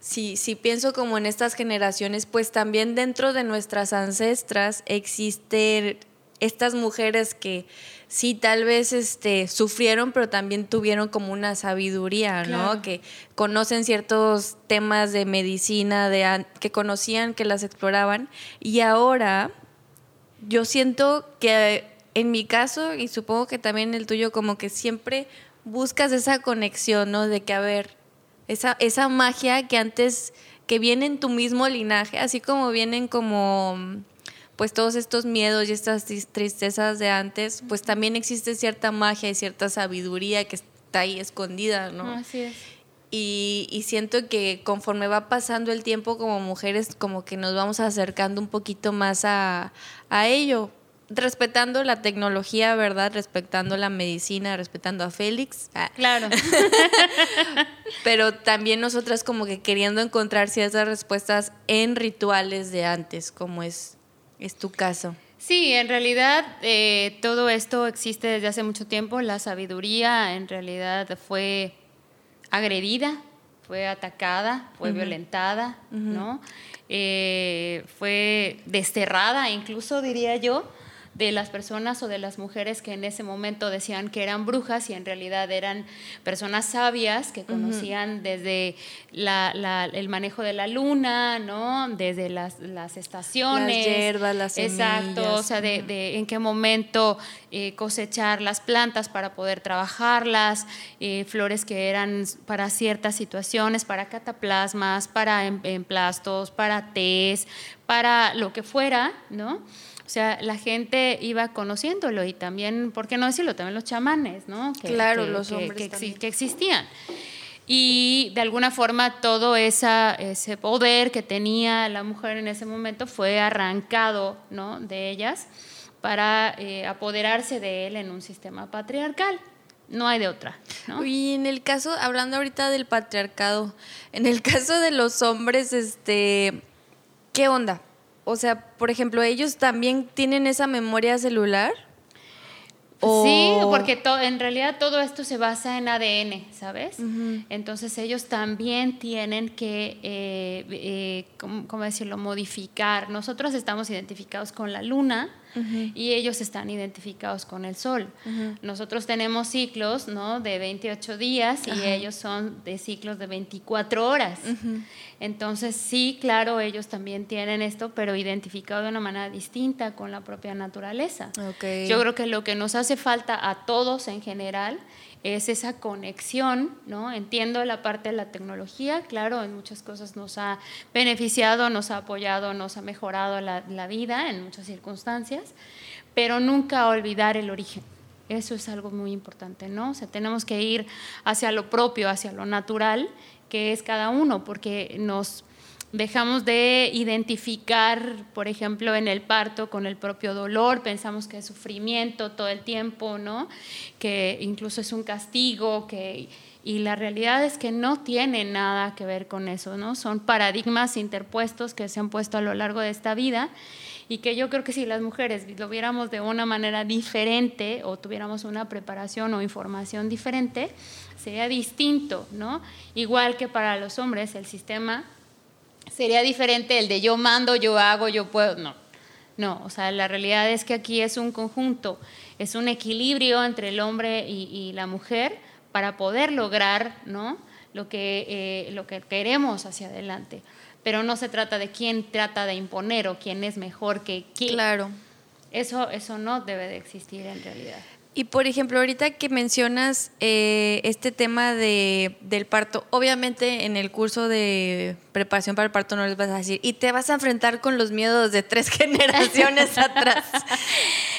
si, si pienso como en estas generaciones, pues también dentro de nuestras ancestras existen estas mujeres que sí tal vez este, sufrieron, pero también tuvieron como una sabiduría, ¿no? Claro. Que conocen ciertos temas de medicina, de, que conocían, que las exploraban. Y ahora yo siento que en mi caso, y supongo que también el tuyo, como que siempre buscas esa conexión, ¿no? De que, a ver, esa, esa magia que antes, que viene en tu mismo linaje, así como vienen como, pues todos estos miedos y estas tristezas de antes, pues también existe cierta magia y cierta sabiduría que está ahí escondida, ¿no? Así es. Y, y siento que conforme va pasando el tiempo como mujeres, como que nos vamos acercando un poquito más a, a ello, respetando la tecnología, ¿verdad? Respetando la medicina, respetando a Félix, ah, Claro. pero también nosotras como que queriendo encontrar ciertas respuestas en rituales de antes, como es, es tu caso. Sí, en realidad eh, todo esto existe desde hace mucho tiempo. La sabiduría en realidad fue agredida, fue atacada, fue violentada, ¿no? Eh, fue desterrada, incluso diría yo, de las personas o de las mujeres que en ese momento decían que eran brujas y en realidad eran personas sabias que conocían desde la- la- el manejo de la luna, ¿no? Desde las, las estaciones. Las hierbas, las Exacto, semillas. o sea, de, de en qué momento eh, cosechar las plantas para poder trabajarlas, eh, flores que eran para ciertas situaciones, para cataplasmas, para em- emplastos, para tés, para lo que fuera, ¿no? O sea, la gente iba conociéndolo y también, ¿por qué no decirlo? También los chamanes, ¿no? Claro, los hombres que, que existían. Y de alguna forma todo esa, ese poder que tenía la mujer en ese momento fue arrancado ¿no? de ellas para eh, apoderarse de él en un sistema patriarcal. No hay de otra. ¿no? Y en el caso, hablando ahorita del patriarcado, en el caso de los hombres, este, ¿qué onda? O sea, por ejemplo, ellos también tienen esa memoria celular. Sí, porque en realidad todo esto se basa en ADN, ¿sabes? Entonces ellos también tienen que, eh, eh, ¿cómo, decirlo?, modificar. Nosotros estamos identificados con la luna y ellos están identificados con el sol. Nosotros tenemos ciclos, ¿no?, de 28 días y ellos son de ciclos de 24 horas. Entonces sí, claro, ellos también tienen esto, pero identificado de una manera distinta con la propia naturaleza. Yo creo que lo que nos hace falta a todos en general es esa conexión, ¿no? Entiendo la parte de la tecnología, claro, en muchas cosas nos ha beneficiado, nos ha apoyado, nos ha mejorado la, vida en muchas circunstancias, pero nunca olvidar el origen. Eso es algo muy importante, ¿no? O sea, tenemos que ir hacia lo propio, hacia lo natural, que es cada uno, porque nos dejamos de identificar, por ejemplo, en el parto con el propio dolor, pensamos que es sufrimiento todo el tiempo, ¿no? Que incluso es un castigo, que y la realidad es que no tiene nada que ver con eso, ¿no? Son paradigmas interpuestos que se han puesto a lo largo de esta vida y que yo creo que si las mujeres lo viéramos de una manera diferente o tuviéramos una preparación o información diferente, sería distinto, ¿no? Igual que para los hombres el sistema sería diferente el de yo mando, yo hago, yo puedo. No, no, o sea, la realidad es que aquí es un conjunto, es un equilibrio entre el hombre y, la mujer para poder lograr ¿no? lo, que, eh, lo que queremos hacia adelante. Pero no se trata de quién trata de imponer o quién es mejor que quién. Claro. Eso, eso no debe de existir en realidad. Y por ejemplo, ahorita que mencionas eh, este tema de, del parto, obviamente en el curso de preparación para el parto no les vas a decir, y te vas a enfrentar con los miedos de tres generaciones atrás.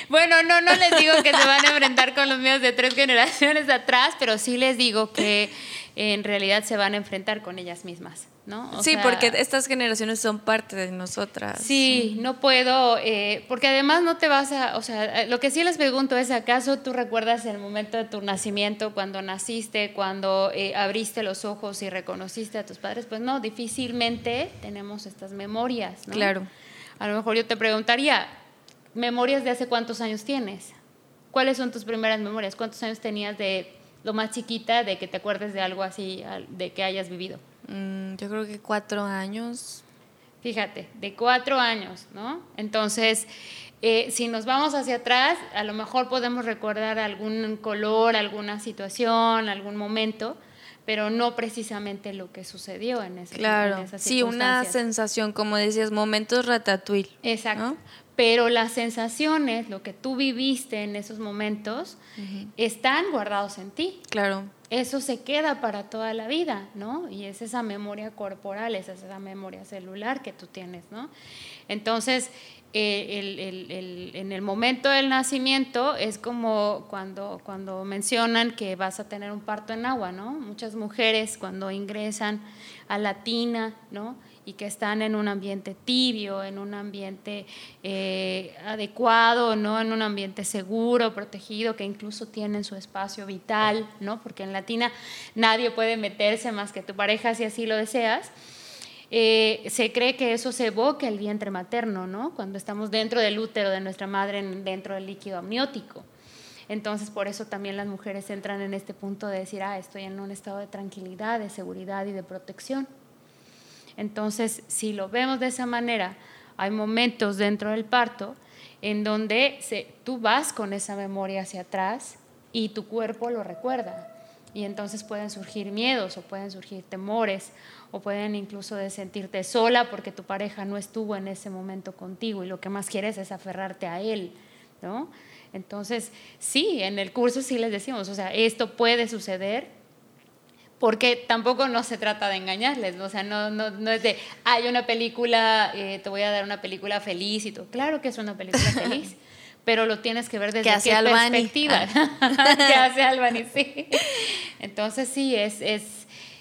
Bueno, no, no les digo que se van a enfrentar con los miedos de tres generaciones atrás, pero sí les digo que en realidad se van a enfrentar con ellas mismas sí, porque estas generaciones son parte de nosotras. Sí, no puedo, eh, porque además no te vas a, o sea, lo que sí les pregunto es, ¿acaso tú recuerdas el momento de tu nacimiento, cuando naciste, cuando eh, abriste los ojos y reconociste a tus padres? Pues no, difícilmente tenemos estas memorias, ¿no? Claro. A lo mejor yo te preguntaría, ¿memorias de hace cuántos años tienes? ¿Cuáles son tus primeras memorias? ¿Cuántos años tenías de lo más chiquita de que te acuerdes de algo así, de que hayas vivido? Mm, yo creo que cuatro años. Fíjate, de cuatro años, ¿no? Entonces, eh, si nos vamos hacia atrás, a lo mejor podemos recordar algún color, alguna situación, algún momento, pero no precisamente lo que sucedió en ese Claro, sí, una sensación, como decías, momentos ratatouille. Exacto. Pero las sensaciones, lo que tú viviste en esos momentos, están guardados en ti. Claro eso se queda para toda la vida, ¿no? Y es esa memoria corporal, es esa memoria celular que tú tienes, ¿no? Entonces, eh, en el momento del nacimiento es como cuando, cuando mencionan que vas a tener un parto en agua, ¿no? Muchas mujeres cuando ingresan a la tina, ¿no? Y que están en un ambiente tibio, en un ambiente eh, adecuado, ¿no? en un ambiente seguro, protegido, que incluso tienen su espacio vital, ¿no? porque en Latina nadie puede meterse más que tu pareja si así lo deseas. Eh, se cree que eso se evoca el vientre materno, ¿no? cuando estamos dentro del útero de nuestra madre, dentro del líquido amniótico. Entonces, por eso también las mujeres entran en este punto de decir, ah, estoy en un estado de tranquilidad, de seguridad y de protección. Entonces, si lo vemos de esa manera, hay momentos dentro del parto en donde tú vas con esa memoria hacia atrás y tu cuerpo lo recuerda. Y entonces pueden surgir miedos o pueden surgir temores o pueden incluso de sentirte sola porque tu pareja no estuvo en ese momento contigo y lo que más quieres es aferrarte a él, ¿no? Entonces, sí, en el curso sí les decimos, o sea, esto puede suceder, porque tampoco no se trata de engañarles, o sea, no, no, no es de, hay una película, eh, te voy a dar una película feliz y todo. Claro que es una película feliz, pero lo tienes que ver desde qué perspectiva. Ah. que hace Albany, sí. Entonces sí, es, es,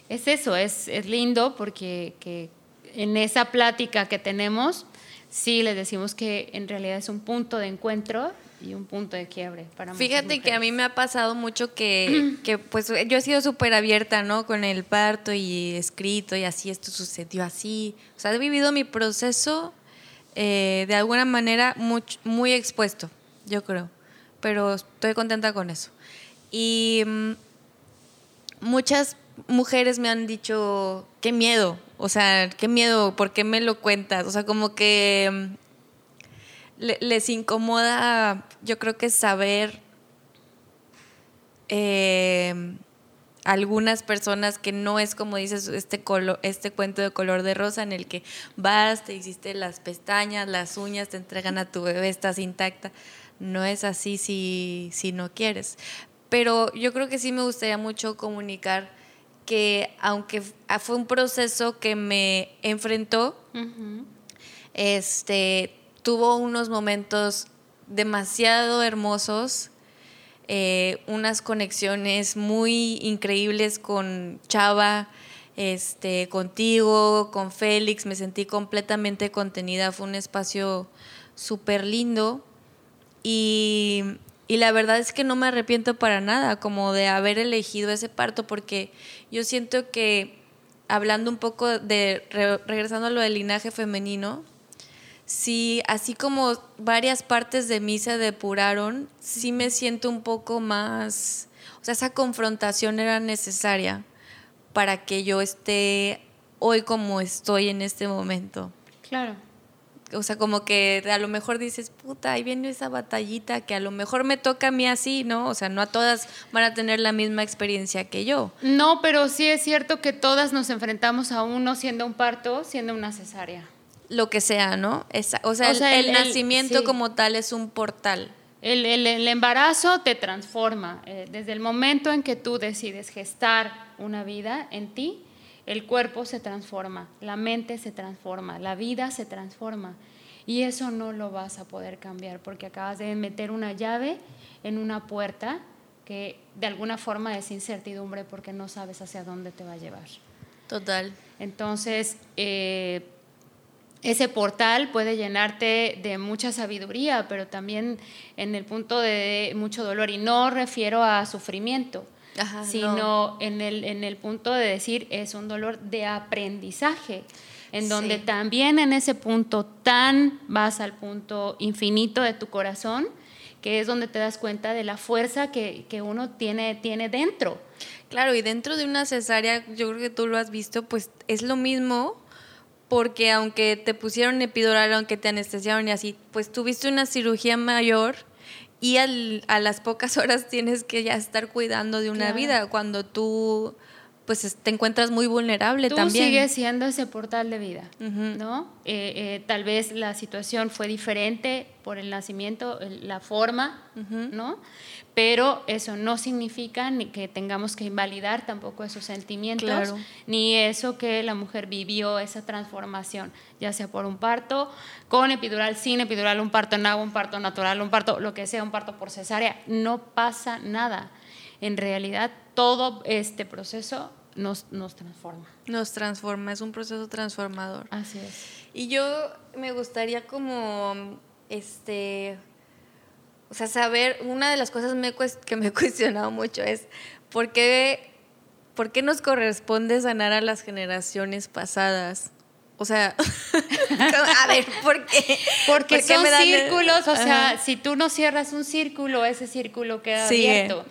es eso, es, es lindo porque que en esa plática que tenemos sí les decimos que en realidad es un punto de encuentro y un punto de quiebre para Fíjate que a mí me ha pasado mucho que, que pues yo he sido súper abierta, ¿no? Con el parto y escrito y así, esto sucedió así. O sea, he vivido mi proceso eh, de alguna manera muy, muy expuesto, yo creo. Pero estoy contenta con eso. Y mm, muchas mujeres me han dicho, qué miedo, o sea, qué miedo, ¿por qué me lo cuentas? O sea, como que les incomoda, yo creo que saber eh, algunas personas que no es como dices este este cuento de color de rosa en el que vas, te hiciste las pestañas, las uñas, te entregan a tu bebé, estás intacta. No es así si, si no quieres. Pero yo creo que sí me gustaría mucho comunicar que aunque fue un proceso que me enfrentó, este, tuvo unos momentos demasiado hermosos, eh, unas conexiones muy increíbles con Chava, este, contigo, con Félix, me sentí completamente contenida, fue un espacio súper lindo. Y, y, la verdad es que no me arrepiento para nada como de haber elegido ese parto porque yo siento que hablando un poco de, regresando a lo del linaje femenino, sí, así como varias partes de mí se depuraron, sí me siento un poco más, o sea, esa confrontación era necesaria para que yo esté hoy como estoy en este momento. Claro. O sea, como que a lo mejor dices, puta, ahí viene esa batallita que a lo mejor me toca a mí así, ¿no? O sea, no a todas van a tener la misma experiencia que yo. No, pero sí es cierto que todas nos enfrentamos a uno siendo un parto, siendo una cesárea lo que sea, ¿no? o, sea, el, nacimiento como tal es un portal. El, el embarazo te transforma. Eh, desde el momento en que tú decides gestar una vida en ti, el cuerpo se transforma, la mente se transforma, la vida se transforma. Y eso no lo vas a poder cambiar porque acabas de meter una llave en una puerta que de alguna forma es incertidumbre porque no sabes hacia dónde te va a llevar. Total. Entonces, eh, ese portal puede llenarte de mucha sabiduría, pero también en el punto de mucho dolor. Y no refiero a sufrimiento, sino en, el, en el punto de decir es un dolor de aprendizaje, en donde también en ese punto tan vas al punto infinito de tu corazón, que es donde te das cuenta de la fuerza que, que uno tiene, tiene dentro. Claro, y dentro de una cesárea, yo creo que tú lo has visto, pues es lo mismo porque aunque te pusieron epidural, aunque te anestesiaron y así, pues tuviste una cirugía mayor y a las pocas horas tienes que ya estar cuidando de una vida. Cuando tú pues te encuentras muy vulnerable también. Tú sigues siendo ese portal de vida, ¿no? Eh, eh, tal vez la situación fue diferente por el nacimiento, la forma, ¿no? pero eso no significa ni que tengamos que invalidar tampoco esos sentimientos, ni eso que la mujer vivió, esa transformación, ya sea por un parto, con epidural, sin epidural, un parto en agua, un parto natural, un parto, lo que sea, un parto por cesárea, no pasa nada. En realidad, todo este proceso nos, nos transforma. Nos transforma, es un proceso transformador. Así es. Y yo me gustaría como, este o sea, saber, una de las cosas que me he cuestionado mucho es por qué, por qué nos corresponde sanar a las generaciones pasadas. O sea, a ver, ¿por qué? Porque son círculos, o sea, si tú no cierras un círculo, ese círculo queda abierto.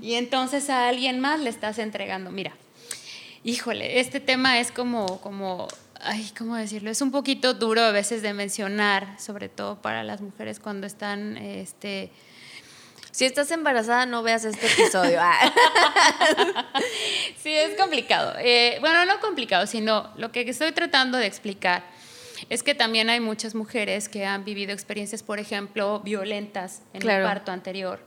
Y entonces a alguien más le estás entregando. Mira, híjole, este tema es como, como ay, ¿cómo decirlo? Es un poquito duro a veces de mencionar, sobre todo para las mujeres cuando están, este... Si estás embarazada, no veas este episodio. Ah. sí, es complicado. Eh, bueno, no complicado, sino lo que estoy tratando de explicar es que también hay muchas mujeres que han vivido experiencias, por ejemplo, violentas en el parto anterior.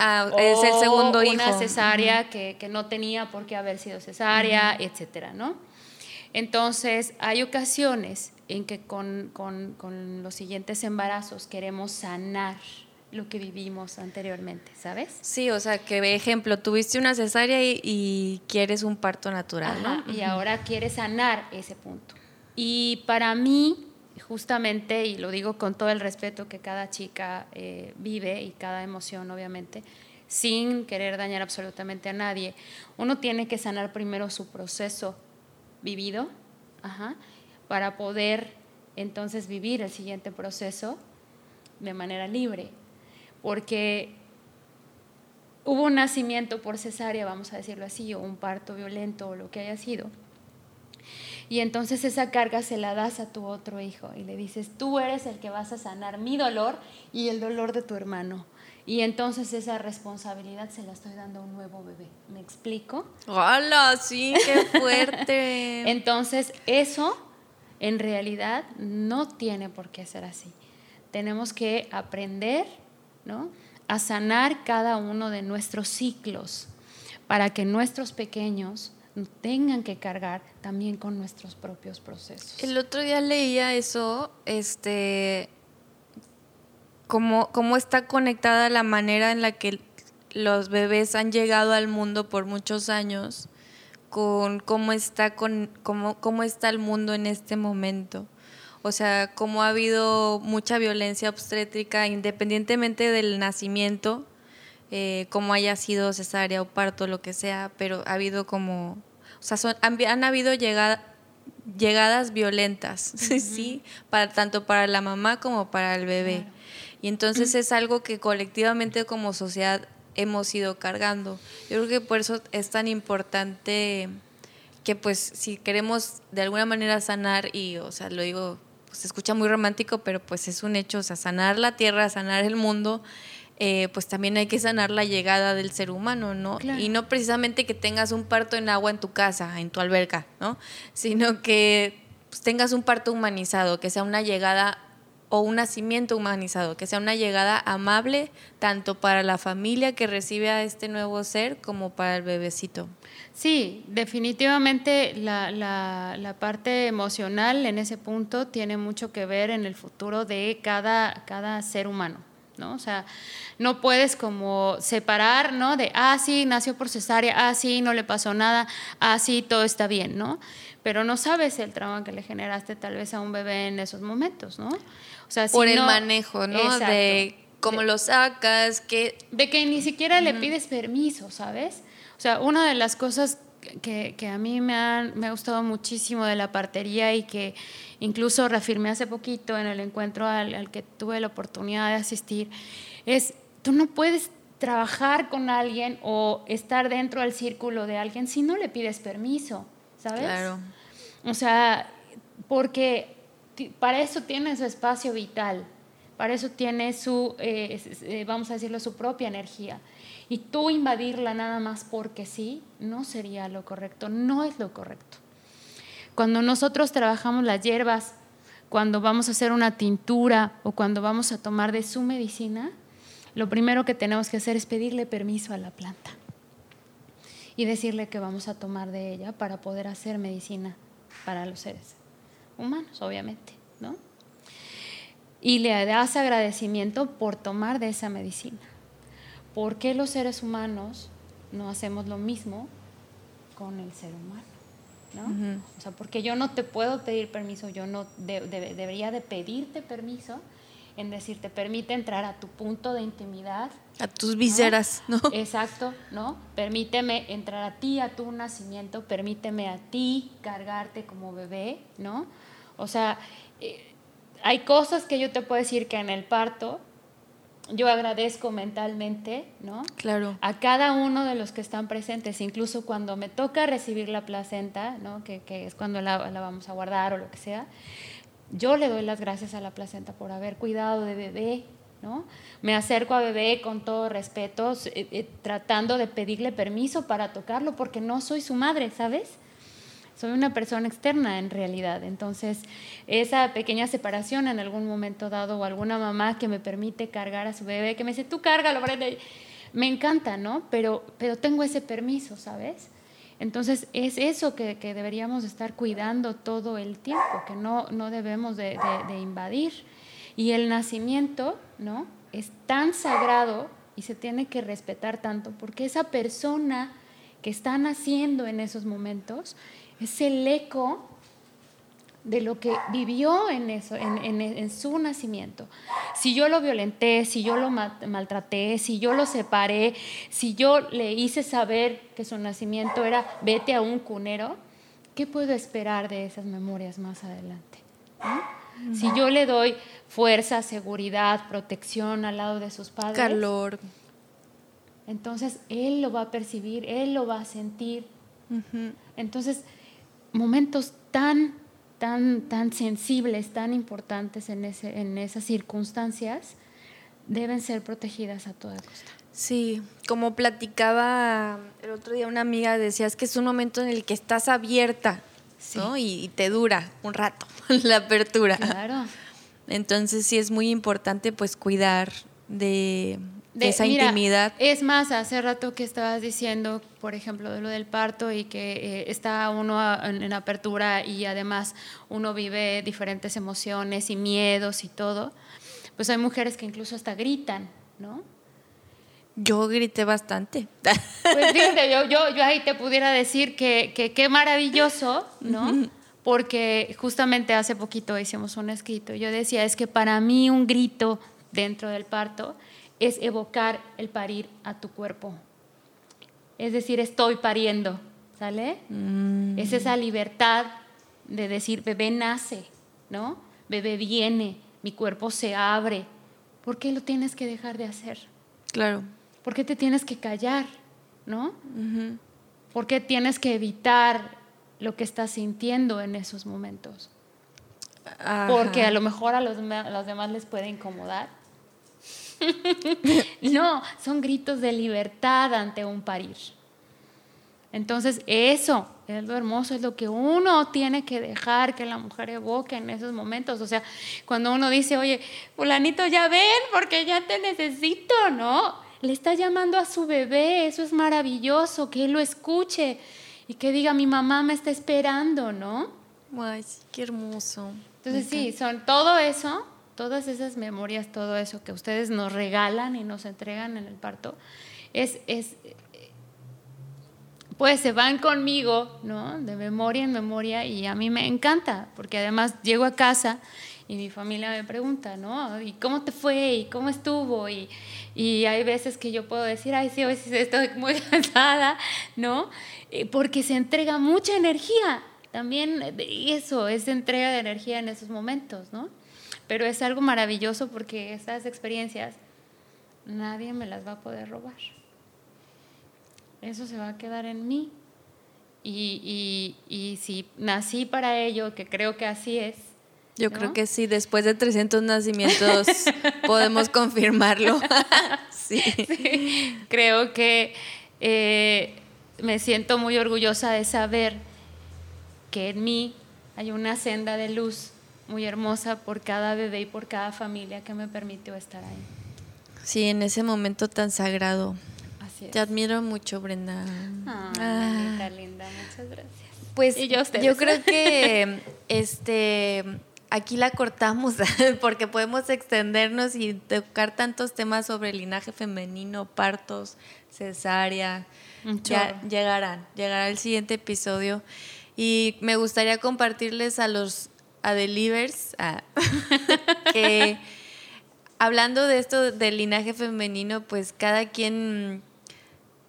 Ah, es el segundo hijo. Una cesárea que, que, no tenía por qué haber sido cesárea, etcétera, ¿no? Entonces, hay ocasiones en que con, los siguientes embarazos queremos sanar lo que vivimos anteriormente, ¿sabes? Sí, o sea, que ejemplo, tuviste una cesárea y, quieres un parto natural, ¿no? Y ahora quieres sanar ese punto. Y para mí, justamente, y lo digo con todo el respeto que cada chica eh, vive y cada emoción, obviamente, sin querer dañar absolutamente a nadie, uno tiene que sanar primero su proceso vivido para poder entonces vivir el siguiente proceso de manera libre. Porque hubo un nacimiento por cesárea, vamos a decirlo así, o un parto violento o lo que haya sido. Y entonces esa carga se la das a tu otro hijo y le dices, tú eres el que vas a sanar mi dolor y el dolor de tu hermano. Y entonces esa responsabilidad se la estoy dando a un nuevo bebé. ¿Me explico? ¡Hola! Sí, qué fuerte. entonces eso en realidad no tiene por qué ser así. Tenemos que aprender, a sanar cada uno de nuestros ciclos para que nuestros pequeños tengan que cargar también con nuestros propios procesos. El otro día leía eso, este, cómo, cómo está conectada la manera en la que los bebés han llegado al mundo por muchos años con cómo está, con, cómo, cómo está el mundo en este momento. O sea, cómo ha habido mucha violencia obstétrica independientemente del nacimiento, eh, como haya sido cesárea o parto, lo que sea, pero ha habido como, o sea, han, habido llegadas violentas, ¿sí? Para, tanto para la mamá como para el bebé. Y entonces es algo que colectivamente como sociedad hemos ido cargando. Yo creo que por eso es tan importante que pues si queremos de alguna manera sanar y, o sea, lo digo pues se escucha muy romántico, pero pues es un hecho, o sea, sanar la tierra, sanar el mundo, eh, pues también hay que sanar la llegada del ser humano, ¿no? Y no precisamente que tengas un parto en agua en tu casa, en tu alberca, ¿no? Sino que pues, tengas un parto humanizado, que sea una llegada o un nacimiento humanizado, que sea una llegada amable tanto para la familia que recibe a este nuevo ser como para el bebecito. Sí, definitivamente la, la, parte emocional en ese punto tiene mucho que ver en el futuro de cada, cada ser humano. ¿no? O sea, no puedes como separar, ¿no? De, ah, sí, nació por cesárea, ah, sí, no le pasó nada, ah, sí, todo está bien, ¿no? Pero no sabes el trauma que le generaste tal vez a un bebé en esos momentos, ¿no? O sea, por el manejo, ¿no? De cómo lo sacas, que... De que ni siquiera le pides permiso, ¿sabes? O sea, una de las cosas que, a mí me, han, me ha gustado muchísimo de la partería y que incluso reafirmé hace poquito en el encuentro al, al que tuve la oportunidad de asistir, es, tú no puedes trabajar con alguien o estar dentro del círculo de alguien si no le pides permiso, ¿sabes? Claro. O sea, porque para eso tiene su espacio vital, para eso tiene su, eh, eh, vamos a decirlo, su propia energía. Y tú invadirla nada más porque sí, no sería lo correcto, no es lo correcto. Cuando nosotros trabajamos las hierbas, cuando vamos a hacer una tintura o cuando vamos a tomar de su medicina, lo primero que tenemos que hacer es pedirle permiso a la planta y decirle que vamos a tomar de ella para poder hacer medicina para los seres humanos, obviamente, ¿no? Y le das agradecimiento por tomar de esa medicina. ¿Por qué los seres humanos no hacemos lo mismo con el ser humano? ¿no? O sea, porque yo no te puedo pedir permiso, yo no debería de pedirte permiso en decirte, permite entrar a tu punto de intimidad. A tus viseras, ¿no? Exacto, ¿no? Permíteme entrar a ti, a tu nacimiento, permíteme a ti cargarte como bebé, ¿no? O sea, eh, hay cosas que yo te puedo decir que en el parto yo agradezco mentalmente, ¿no? Claro. A cada uno de los que están presentes, incluso cuando me toca recibir la placenta, ¿no? Que, es cuando la, la, vamos a guardar o lo que sea, yo le doy las gracias a la placenta por haber cuidado de bebé, ¿no? Me acerco a bebé con todo respeto, eh, eh, tratando de pedirle permiso para tocarlo, porque no soy su madre, ¿sabes? Soy una persona externa en realidad. Entonces, esa pequeña separación en algún momento dado o alguna mamá que me permite cargar a su bebé, que me dice, tú cárgalo, Brenda, me encanta, ¿no? Pero, pero tengo ese permiso, ¿sabes? Entonces, es eso que, deberíamos estar cuidando todo el tiempo, que no, no debemos de, invadir. Y el nacimiento, ¿no? Es tan sagrado y se tiene que respetar tanto porque esa persona que está naciendo en esos momentos es el eco de lo que vivió en, eso, en, su nacimiento. Si yo lo violenté, si yo lo maltraté, si yo lo separé, si yo le hice saber que su nacimiento era vete a un cunero, ¿qué puedo esperar de esas memorias más adelante? Si yo le doy fuerza, seguridad, protección al lado de sus padres. Calor. Entonces él lo va a percibir, él lo va a sentir. Entonces, momentos tan tan, tan sensibles, tan importantes en, ese, en esas circunstancias, deben ser protegidas a toda costa. Sí, como platicaba el otro día una amiga, decías que es un momento en el que estás abierta, ¿no? Y, te dura un rato la apertura. Claro. Entonces sí es muy importante pues cuidar de, de, esa intimidad. Es más, hace rato que estabas diciendo, por ejemplo, de lo del parto y que eh, está uno en, apertura y además uno vive diferentes emociones y miedos y todo, pues hay mujeres que incluso hasta gritan, ¿no? Yo grité bastante. Pues fíjate, yo, yo, yo ahí te pudiera decir que qué maravilloso, ¿no? Porque justamente hace poquito hicimos un escrito. Yo decía, es que para mí un grito dentro del parto es evocar el parir a tu cuerpo. Es decir, estoy pariendo, ¿sale? Mm. Es esa libertad de decir, bebé nace, ¿no? Bebé viene, mi cuerpo se abre. ¿Por qué lo tienes que dejar de hacer? Claro. ¿Por qué te tienes que callar, ¿no? ¿Por qué tienes que evitar lo que estás sintiendo en esos momentos? Porque a lo mejor a los, a los demás les puede incomodar no, son gritos de libertad ante un parir. Entonces, eso es lo hermoso, es lo que uno tiene que dejar que la mujer evoque en esos momentos. O sea, cuando uno dice, oye, fulanito, ya ven, porque ya te necesito, ¿no? Le está llamando a su bebé, eso es maravilloso, que él lo escuche y que diga, mi mamá me está esperando, ¿no? Ay, qué hermoso. Entonces, sí, son todo eso todas esas memorias, todo eso que ustedes nos regalan y nos entregan en el parto, es, es pues se van conmigo, ¿no? De memoria en memoria y a mí me encanta, porque además llego a casa y mi familia me pregunta, ¿no? ¿Y cómo te fue? ¿Y cómo estuvo? Y, y hay veces que yo puedo decir, ay, sí, hoy sí estoy muy cansada, ¿no? Eh, porque se entrega mucha energía. También eso, es entrega de energía en esos momentos, ¿no? Pero es algo maravilloso porque esas experiencias nadie me las va a poder robar. Eso se va a quedar en mí. Y, si nací para ello, que creo que así es. Yo creo que sí, después de 300 nacimientos podemos confirmarlo. sí. Creo que eh, me siento muy orgullosa de saber que en mí hay una senda de luz muy hermosa por cada bebé y por cada familia que me permitió estar ahí. Sí, en ese momento tan sagrado. Así es. Te admiro mucho, Brenda. ah. linda, muchas gracias. Pues yo, creo que este aquí la cortamos porque podemos extendernos y tocar tantos temas sobre el linaje femenino, partos, cesárea. Ya llegarán, llegará el siguiente episodio. Y me gustaría compartirles a los a Delivers, que hablando de esto del linaje femenino, pues cada quien,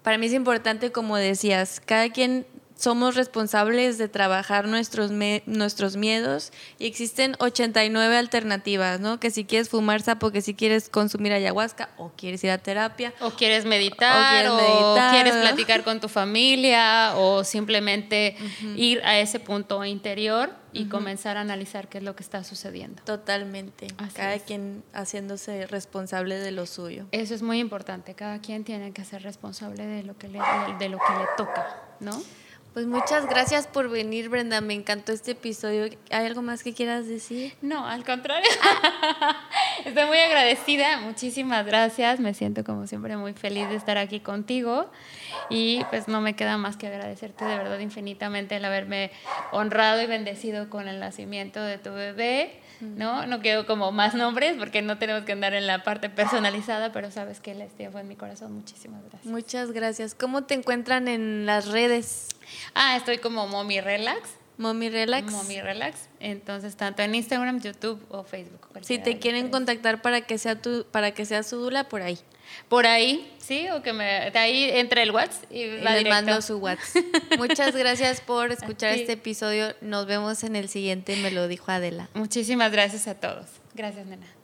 para mí es importante, como decías, cada quien somos responsables de trabajar nuestros, nuestros miedos y existen 89 alternativas, ¿no? Que si quieres fumar sapo, que si quieres consumir ayahuasca o quieres ir a terapia. O quieres meditar, o quieres, platicar con tu familia o simplemente ir a ese punto interior y comenzar a analizar qué es lo que está sucediendo. Totalmente. cada quien haciéndose responsable de lo suyo. Eso es muy importante. Cada quien tiene que ser responsable de lo que le, de lo que le toca, ¿no? Pues muchas gracias por venir, Brenda. Me encantó este episodio. ¿Hay algo más que quieras decir? No, al contrario. Estoy muy agradecida. Muchísimas gracias. Me siento como siempre muy feliz de estar aquí contigo. Y pues no me queda más que agradecerte de verdad infinitamente el haberme honrado y bendecido con el nacimiento de tu bebé. ¿No? No quiero como más nombres porque no tenemos que andar en la parte personalizada, pero sabes que el estío fue en mi corazón. Muchísimas gracias. Muchas gracias. ¿Cómo te encuentran en las redes? Ah, estoy como Mommy Relax. Mommy Relax. Mommy Relax. Entonces, tanto en Instagram, YouTube o Facebook. Si te quieren contactar para que sea tu, para que sea su dula, por ahí. Por ahí, sí, o que me de ahí entre el WhatsApp y, les mando su WhatsApp. Muchas gracias por escuchar este episodio. Nos vemos en el siguiente, me lo dijo Adela. Muchísimas gracias a todos. Gracias, nena.